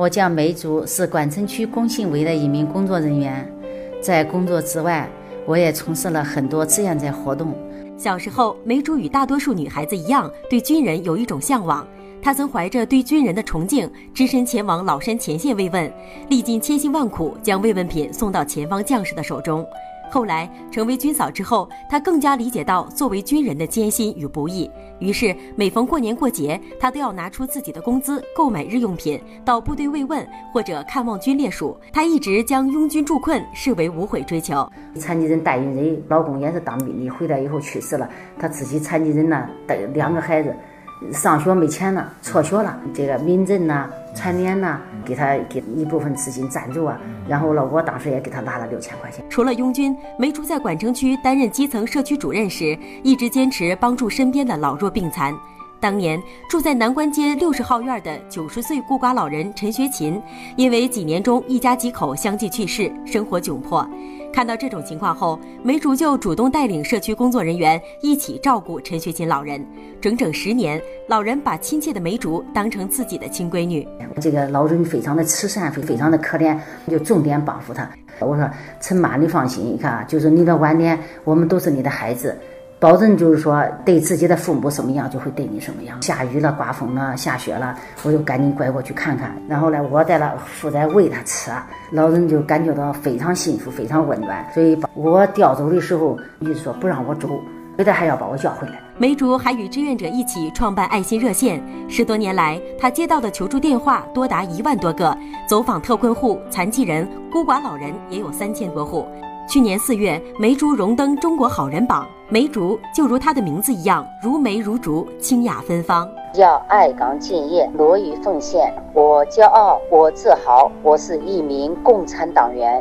我叫梅竹，是管城区工信委的一名工作人员。在工作之外，我也从事了很多志愿者活动。小时候，梅竹与大多数女孩子一样，对军人有一种向往。她曾怀着对军人的崇敬，只身前往老山前线慰问，历尽千辛万苦，将慰问品送到前方将士的手中。后来成为军嫂之后，她更加理解到作为军人的艰辛与不易。于是每逢过年过节，她都要拿出自己的工资购买日用品，到部队慰问或者看望军烈属。她一直将拥军助困视为无悔追求。残疾人代孕人，老公也是当兵的，回来以后去世了，她自己残疾人呢，带两个孩子。上学没钱了，辍学了。这个民政呐、残联呐，给他给一部分资金赞助啊。然后呢，我当时也给他拿了六千块钱。除了拥军，梅竹在管城区担任基层社区主任时，一直坚持帮助身边的老弱病残。当年住在南关街六十号院的九十岁孤寡老人陈学琴，因为几年中一家几口相继去世，生活窘迫。看到这种情况后，梅竹就主动带领社区工作人员一起照顾陈学琴老人。整整十年，老人把亲切的梅竹当成自己的亲闺女。这个老人非常的慈善，非常的可怜，就重点帮扶他。我说陈妈，你放心，你看啊，就是你的晚年，我们都是你的孩子。保证就是说，对自己的父母什么样，就会对你什么样。下雨了、刮风了、下雪了，我就赶紧拐过去看看。然后呢，我在那负责喂他吃，老人就感觉到非常幸福、非常温暖。所以，我调走的时候，就说不让我走，非得还要把我叫回来。梅竹还与志愿者一起创办爱心热线，十多年来，他接到的求助电话多达一万多个，走访特困户、残疾人、孤寡老人也有三千多户。去年四月，梅竹荣登中国好人榜。梅竹就如她的名字一样，如梅如竹，清雅芬芳。要爱岗敬业，乐于奉献。我骄傲，我自豪，我是一名共产党员。